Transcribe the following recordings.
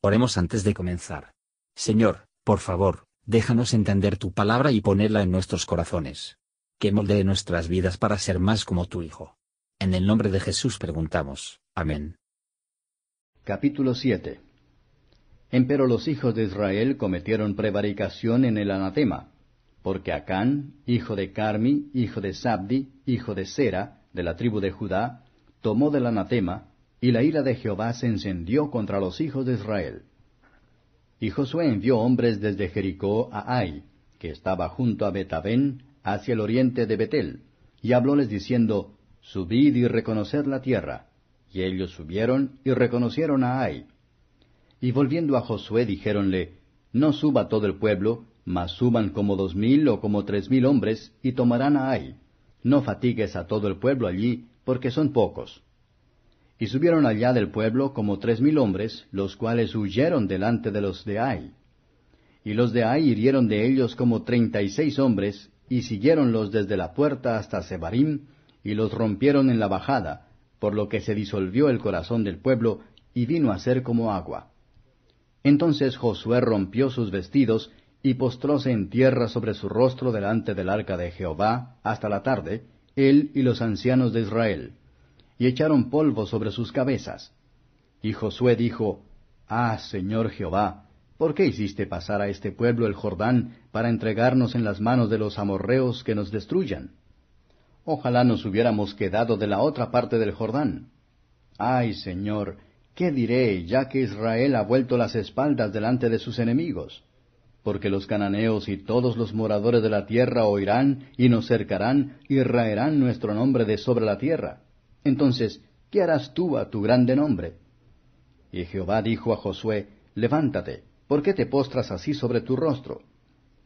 Oremos antes de comenzar. Señor, por favor, déjanos entender tu palabra y ponerla en nuestros corazones. Que moldee nuestras vidas para ser más como tu Hijo. En el nombre de Jesús preguntamos. Amén. Capítulo 7 Empero los hijos de Israel cometieron prevaricación en el anatema, porque Acán, hijo de Carmi, hijo de Sabdi, hijo de Sera, de la tribu de Judá, tomó del anatema, y la ira de Jehová se encendió contra los hijos de Israel. Y Josué envió hombres desde Jericó a Ai, que estaba junto a Betabén, hacia el oriente de Betel, y hablóles diciendo, Subid y reconoced la tierra. Y ellos subieron y reconocieron a Ai. Y volviendo a Josué dijéronle, No suba todo el pueblo, mas suban como dos mil o como tres mil hombres, y tomarán a Ai. No fatigues a todo el pueblo allí, porque son pocos. Y subieron allá del pueblo como tres mil hombres, los cuales huyeron delante de los de Ai. Y los de Ai hirieron de ellos como treinta y seis hombres, y siguiéronlos desde la puerta hasta Sebarim, y los rompieron en la bajada, por lo que se disolvió el corazón del pueblo, y vino a ser como agua. Entonces Josué rompió sus vestidos, y postróse en tierra sobre su rostro delante del arca de Jehová, hasta la tarde, él y los ancianos de Israel y echaron polvo sobre sus cabezas. Y Josué dijo, Ah, Señor Jehová, ¿por qué hiciste pasar a este pueblo el Jordán para entregarnos en las manos de los amorreos que nos destruyan? Ojalá nos hubiéramos quedado de la otra parte del Jordán. Ay, Señor, ¿qué diré ya que Israel ha vuelto las espaldas delante de sus enemigos? Porque los cananeos y todos los moradores de la tierra oirán y nos cercarán y raerán nuestro nombre de sobre la tierra. Entonces, ¿qué harás tú a tu grande nombre? Y Jehová dijo a Josué, Levántate, ¿por qué te postras así sobre tu rostro?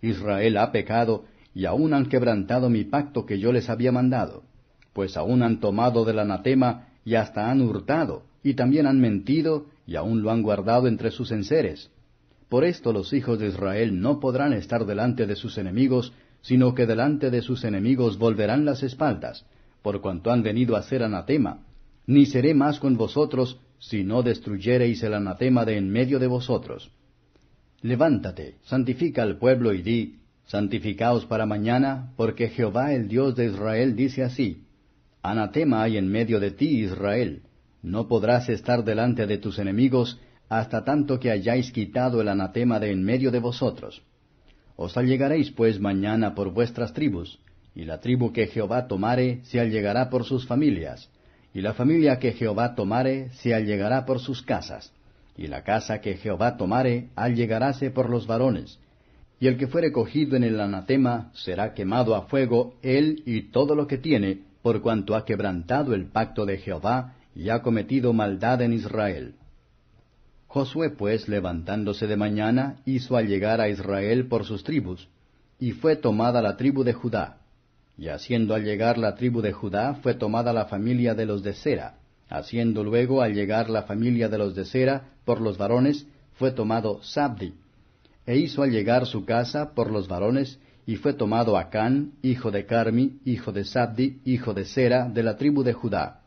Israel ha pecado, y aún han quebrantado mi pacto que yo les había mandado, pues aún han tomado del anatema, y hasta han hurtado, y también han mentido, y aún lo han guardado entre sus enseres. Por esto los hijos de Israel no podrán estar delante de sus enemigos, sino que delante de sus enemigos volverán las espaldas, por cuanto han venido a ser anatema, ni seré más con vosotros, si no destruyereis el anatema de en medio de vosotros. Levántate, santifica al pueblo y di, santificaos para mañana, porque Jehová el Dios de Israel dice así, Anatema hay en medio de ti, Israel, no podrás estar delante de tus enemigos hasta tanto que hayáis quitado el anatema de en medio de vosotros. Os allegaréis pues mañana por vuestras tribus, y la tribu que Jehová tomare se allegará por sus familias, y la familia que Jehová tomare se allegará por sus casas, y la casa que Jehová tomare allegaráse por los varones, y el que fuere cogido en el anatema será quemado a fuego él y todo lo que tiene, por cuanto ha quebrantado el pacto de Jehová y ha cometido maldad en Israel. Josué pues, levantándose de mañana, hizo allegar a Israel por sus tribus, y fue tomada la tribu de Judá. Y haciendo al llegar la tribu de Judá, fue tomada la familia de los de Sera. Haciendo luego al llegar la familia de los de Sera, por los varones, fue tomado Sabdi. E hizo al llegar su casa por los varones, y fue tomado Acán, hijo de Carmi, hijo de Sabdi, hijo de Sera, de la tribu de Judá.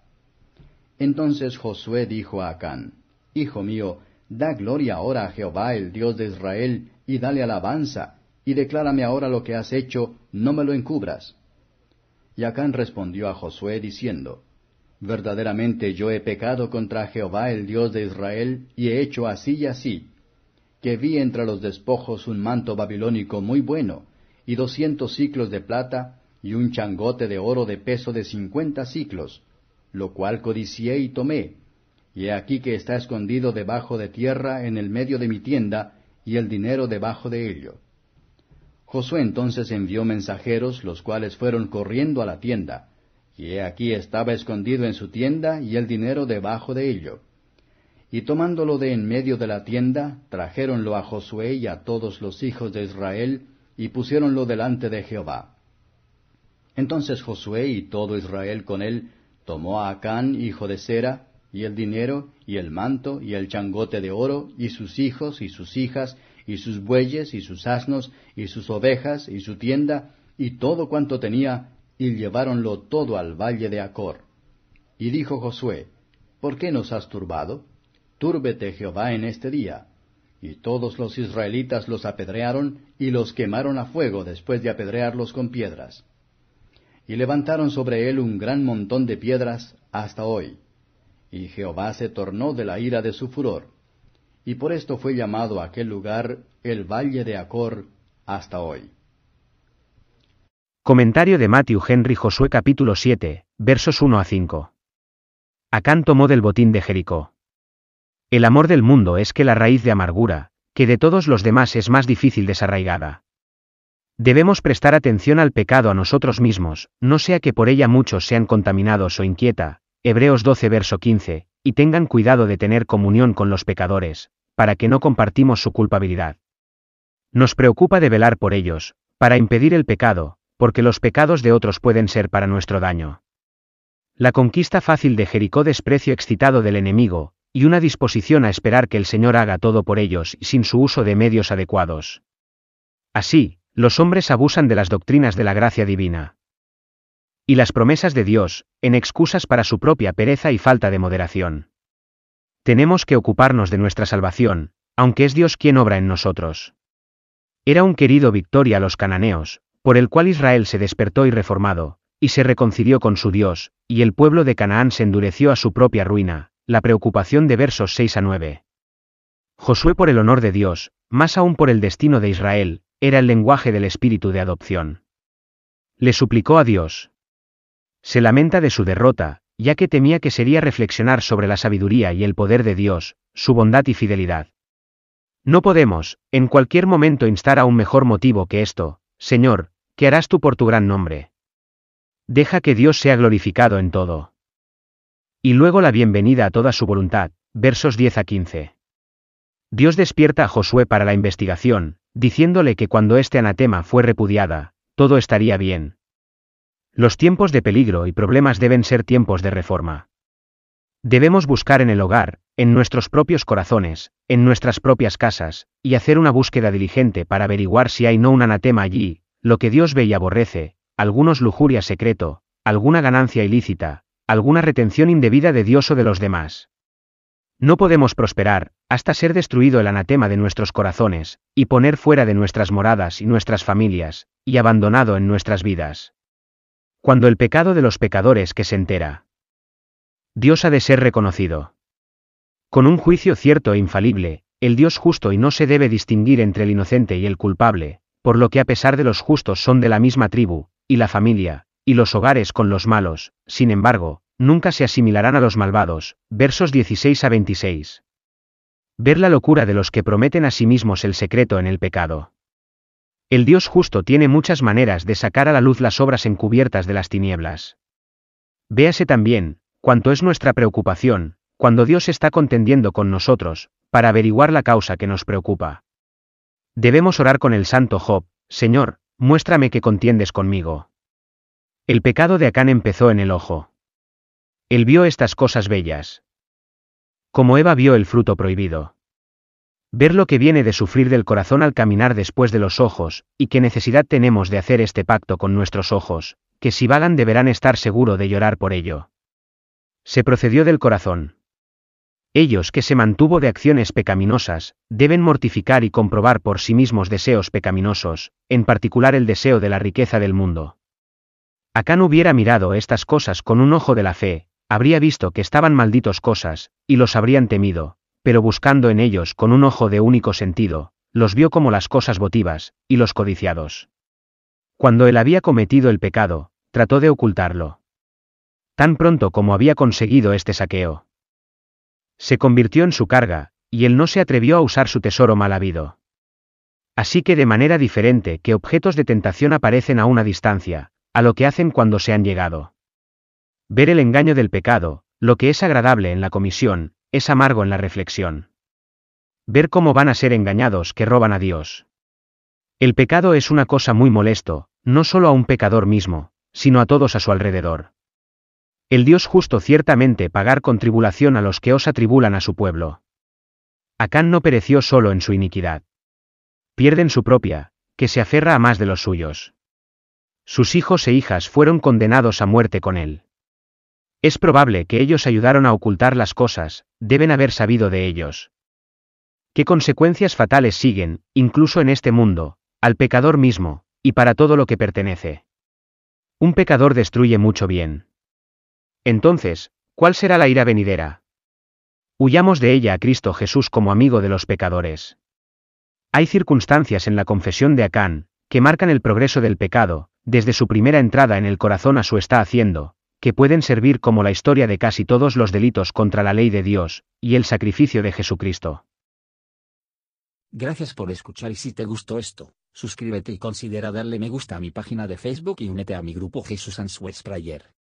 Entonces Josué dijo a Acán, Hijo mío, da gloria ahora a Jehová, el Dios de Israel, y dale alabanza, y declárame ahora lo que has hecho, no me lo encubras. Y respondió a Josué diciendo, Verdaderamente yo he pecado contra Jehová el Dios de Israel, y he hecho así y así, que vi entre los despojos un manto babilónico muy bueno, y doscientos ciclos de plata, y un changote de oro de peso de cincuenta ciclos, lo cual codicié y tomé, y he aquí que está escondido debajo de tierra en el medio de mi tienda, y el dinero debajo de ello. Josué entonces envió mensajeros, los cuales fueron corriendo a la tienda, y he aquí estaba escondido en su tienda y el dinero debajo de ello. Y tomándolo de en medio de la tienda, trajéronlo a Josué y a todos los hijos de Israel, y pusiéronlo delante de Jehová. Entonces Josué y todo Israel con él tomó a Acán, hijo de Sera, y el dinero, y el manto, y el changote de oro, y sus hijos y sus hijas, y sus bueyes, y sus asnos, y sus ovejas, y su tienda, y todo cuanto tenía, y lleváronlo todo al valle de Acor. Y dijo Josué, ¿Por qué nos has turbado? Túrbete Jehová en este día, Y todos los israelitas los apedrearon y los quemaron a fuego después de apedrearlos con piedras. Y levantaron sobre él un gran montón de piedras hasta hoy. Y Jehová se tornó de la ira de su furor. Y por esto fue llamado aquel lugar el Valle de Acor hasta hoy. Comentario de Matthew Henry Josué capítulo 7, versos 1 a 5. Acán tomó del botín de Jericó. El amor del mundo es que la raíz de amargura, que de todos los demás es más difícil desarraigada. Debemos prestar atención al pecado a nosotros mismos, no sea que por ella muchos sean contaminados o inquieta, Hebreos 12 verso 15, y tengan cuidado de tener comunión con los pecadores, para que no compartimos su culpabilidad. Nos preocupa de velar por ellos, para impedir el pecado, porque los pecados de otros pueden ser para nuestro daño. La conquista fácil de Jericó desprecio excitado del enemigo, y una disposición a esperar que el Señor haga todo por ellos sin su uso de medios adecuados. Así, los hombres abusan de las doctrinas de la gracia divina. Y las promesas de Dios, en excusas para su propia pereza y falta de moderación. Tenemos que ocuparnos de nuestra salvación, aunque es Dios quien obra en nosotros. Era un querido victoria a los cananeos, por el cual Israel se despertó y reformado, y se reconcilió con su Dios, y el pueblo de Canaán se endureció a su propia ruina, la preocupación de versos 6 a 9. Josué por el honor de Dios, más aún por el destino de Israel, era el lenguaje del espíritu de adopción. Le suplicó a Dios. Se lamenta de su derrota, ya que temía que sería reflexionar sobre la sabiduría y el poder de Dios, su bondad y fidelidad. No podemos, en cualquier momento, instar a un mejor motivo que esto, Señor, ¿qué harás tú por tu gran nombre? Deja que Dios sea glorificado en todo. Y luego la bienvenida a toda su voluntad, versos 10 a 15. Dios despierta a Josué para la investigación, diciéndole que cuando este anatema fue repudiada, todo estaría bien. Los tiempos de peligro y problemas deben ser tiempos de reforma. Debemos buscar en el hogar, en nuestros propios corazones, en nuestras propias casas, y hacer una búsqueda diligente para averiguar si hay no un anatema allí, lo que Dios ve y aborrece, algunos lujuria secreto, alguna ganancia ilícita, alguna retención indebida de Dios o de los demás. No podemos prosperar, hasta ser destruido el anatema de nuestros corazones, y poner fuera de nuestras moradas y nuestras familias, y abandonado en nuestras vidas. Cuando el pecado de los pecadores que se entera. Dios ha de ser reconocido. Con un juicio cierto e infalible, el Dios justo y no se debe distinguir entre el inocente y el culpable, por lo que a pesar de los justos son de la misma tribu, y la familia, y los hogares con los malos, sin embargo, nunca se asimilarán a los malvados. Versos 16 a 26. Ver la locura de los que prometen a sí mismos el secreto en el pecado. El Dios justo tiene muchas maneras de sacar a la luz las obras encubiertas de las tinieblas. Véase también, cuanto es nuestra preocupación, cuando Dios está contendiendo con nosotros, para averiguar la causa que nos preocupa. Debemos orar con el santo Job, Señor, muéstrame que contiendes conmigo. El pecado de Acán empezó en el ojo. Él vio estas cosas bellas. Como Eva vio el fruto prohibido. Ver lo que viene de sufrir del corazón al caminar después de los ojos, y qué necesidad tenemos de hacer este pacto con nuestros ojos, que si vagan deberán estar seguro de llorar por ello. Se procedió del corazón. Ellos que se mantuvo de acciones pecaminosas, deben mortificar y comprobar por sí mismos deseos pecaminosos, en particular el deseo de la riqueza del mundo. Acán hubiera mirado estas cosas con un ojo de la fe, habría visto que estaban malditos cosas, y los habrían temido, pero buscando en ellos con un ojo de único sentido, los vio como las cosas votivas, y los codiciados. Cuando él había cometido el pecado, trató de ocultarlo. Tan pronto como había conseguido este saqueo. Se convirtió en su carga, y él no se atrevió a usar su tesoro mal habido. Así que de manera diferente que objetos de tentación aparecen a una distancia, a lo que hacen cuando se han llegado. Ver el engaño del pecado, lo que es agradable en la comisión, es amargo en la reflexión. Ver cómo van a ser engañados que roban a Dios. El pecado es una cosa muy molesto, no solo a un pecador mismo, sino a todos a su alrededor. El Dios justo ciertamente pagar con tribulación a los que os atribulan a su pueblo. Acán no pereció solo en su iniquidad. Pierden su propia, que se aferra a más de los suyos sus hijos e hijas fueron condenados a muerte con él. Es probable que ellos ayudaron a ocultar las cosas, deben haber sabido de ellos. ¿Qué consecuencias fatales siguen, incluso en este mundo, al pecador mismo, y para todo lo que pertenece? Un pecador destruye mucho bien. Entonces, ¿cuál será la ira venidera? Huyamos de ella a Cristo Jesús como amigo de los pecadores. Hay circunstancias en la confesión de Acán, que marcan el progreso del pecado, desde su primera entrada en el corazón a su está haciendo, que pueden servir como la historia de casi todos los delitos contra la ley de Dios, y el sacrificio de Jesucristo. Gracias por escuchar y si te gustó esto, suscríbete y considera darle me gusta a mi página de Facebook y únete a mi grupo Jesús Answers Prayer.